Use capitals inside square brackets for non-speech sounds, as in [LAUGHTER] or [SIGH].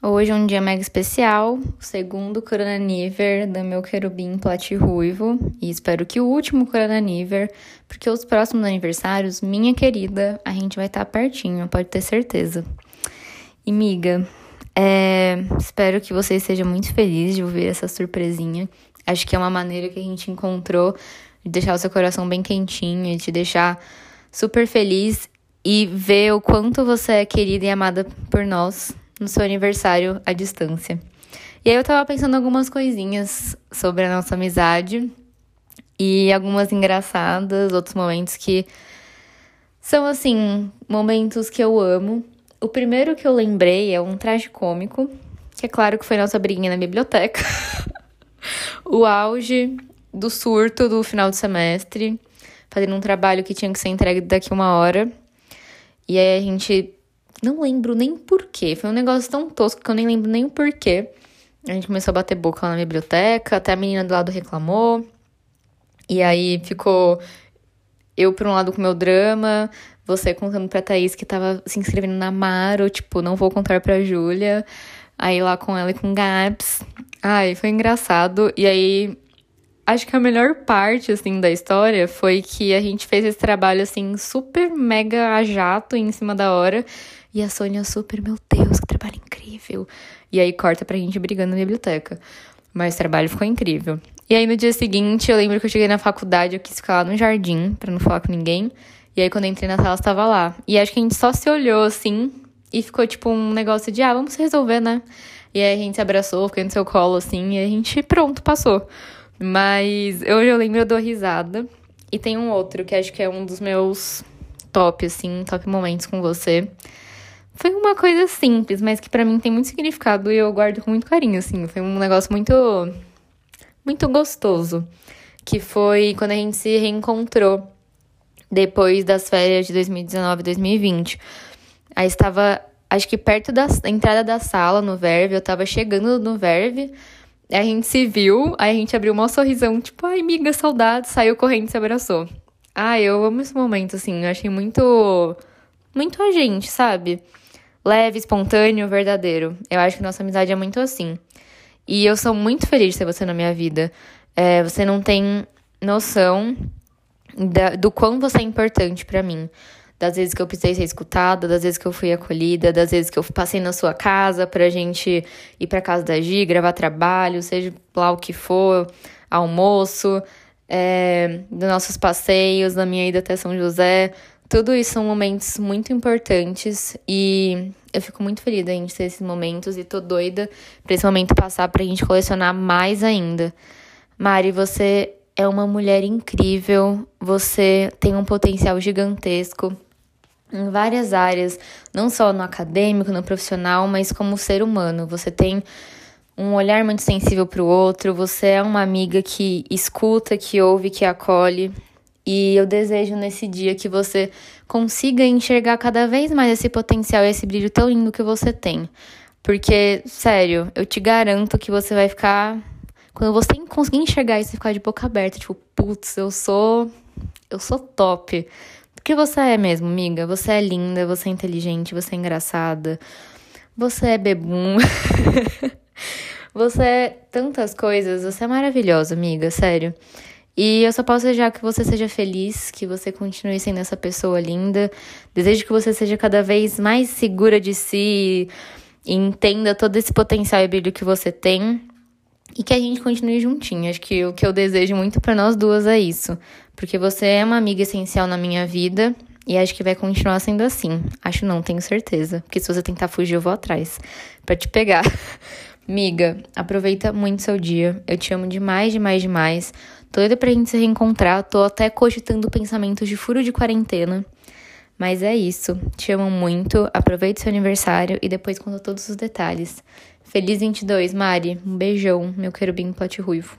Hoje é um dia mega especial, o segundo Corona do meu querubim plat ruivo, e espero que o último Corona porque os próximos aniversários, minha querida, a gente vai estar tá pertinho, pode ter certeza. E miga, é, espero que você seja muito feliz de ouvir essa surpresinha. Acho que é uma maneira que a gente encontrou de deixar o seu coração bem quentinho e te deixar super feliz e ver o quanto você é querida e amada por nós no seu aniversário à distância. E aí eu tava pensando algumas coisinhas sobre a nossa amizade e algumas engraçadas, outros momentos que são assim, momentos que eu amo. O primeiro que eu lembrei é um traje cômico, que é claro que foi nossa briguinha na biblioteca. [LAUGHS] o auge do surto do final do semestre, fazendo um trabalho que tinha que ser entregue daqui uma hora. E aí a gente não lembro nem porquê. Foi um negócio tão tosco que eu nem lembro nem o porquê. A gente começou a bater boca lá na biblioteca, até a menina do lado reclamou. E aí ficou eu por um lado com meu drama, você contando pra Thaís que tava se inscrevendo na Maro, tipo, não vou contar pra Júlia. Aí lá com ela e com Gabs. Ai, foi engraçado. E aí, acho que a melhor parte, assim, da história foi que a gente fez esse trabalho, assim, super mega a jato em cima da hora. E a Sônia super, meu Deus, que trabalho incrível. E aí corta pra gente brigando na biblioteca. Mas o trabalho ficou incrível. E aí no dia seguinte, eu lembro que eu cheguei na faculdade, eu quis ficar lá no jardim para não falar com ninguém. E aí quando eu entrei na sala, estava lá. E acho que a gente só se olhou assim e ficou tipo um negócio de, ah, vamos resolver, né? E aí a gente se abraçou, ficou no seu colo assim, e a gente, pronto, passou. Mas hoje eu lembro, eu dou risada. E tem um outro que acho que é um dos meus top, assim, top momentos com você. Foi uma coisa simples, mas que para mim tem muito significado e eu guardo com muito carinho, assim. Foi um negócio muito muito gostoso, que foi quando a gente se reencontrou depois das férias de 2019 e 2020. Aí estava, acho que perto da entrada da sala no Verve, eu tava chegando no Verve, a gente se viu, aí a gente abriu um sorrisão, tipo, ai, amiga, saudade, saiu correndo e se abraçou. Ah, eu amo esse momento, assim, eu achei muito, muito a gente, sabe? leve, espontâneo, verdadeiro. Eu acho que nossa amizade é muito assim. E eu sou muito feliz de ter você na minha vida. É, você não tem noção da, do quão você é importante para mim. Das vezes que eu precisei ser escutada, das vezes que eu fui acolhida, das vezes que eu passei na sua casa pra gente ir pra casa da Gi, gravar trabalho, seja lá o que for, almoço, é, dos nossos passeios, da minha ida até São José. Tudo isso são momentos muito importantes e eu fico muito feliz da gente ter esses momentos e tô doida pra esse momento passar pra gente colecionar mais ainda. Mari, você é uma mulher incrível, você tem um potencial gigantesco em várias áreas, não só no acadêmico, no profissional, mas como ser humano. Você tem um olhar muito sensível para o outro, você é uma amiga que escuta, que ouve, que acolhe. E eu desejo nesse dia que você consiga enxergar cada vez mais esse potencial e esse brilho tão lindo que você tem. Porque, sério, eu te garanto que você vai ficar. Quando você conseguir enxergar isso e ficar de boca aberta, tipo, putz, eu sou. Eu sou top. Porque você é mesmo, amiga. Você é linda, você é inteligente, você é engraçada. Você é bebum. [LAUGHS] você é tantas coisas. Você é maravilhosa, amiga, sério. E eu só posso desejar que você seja feliz, que você continue sendo essa pessoa linda. Desejo que você seja cada vez mais segura de si e entenda todo esse potencial e brilho que você tem. E que a gente continue juntinho. Acho que o que eu desejo muito para nós duas é isso. Porque você é uma amiga essencial na minha vida. E acho que vai continuar sendo assim. Acho não, tenho certeza. Porque se você tentar fugir, eu vou atrás para te pegar. [LAUGHS] Miga, aproveita muito seu dia. Eu te amo demais, demais, demais. Tô doida pra gente se reencontrar. Tô até cogitando pensamentos de furo de quarentena. Mas é isso. Te amo muito. Aproveite seu aniversário e depois conta todos os detalhes. Feliz 22, Mari. Um beijão, meu querubim pote ruivo.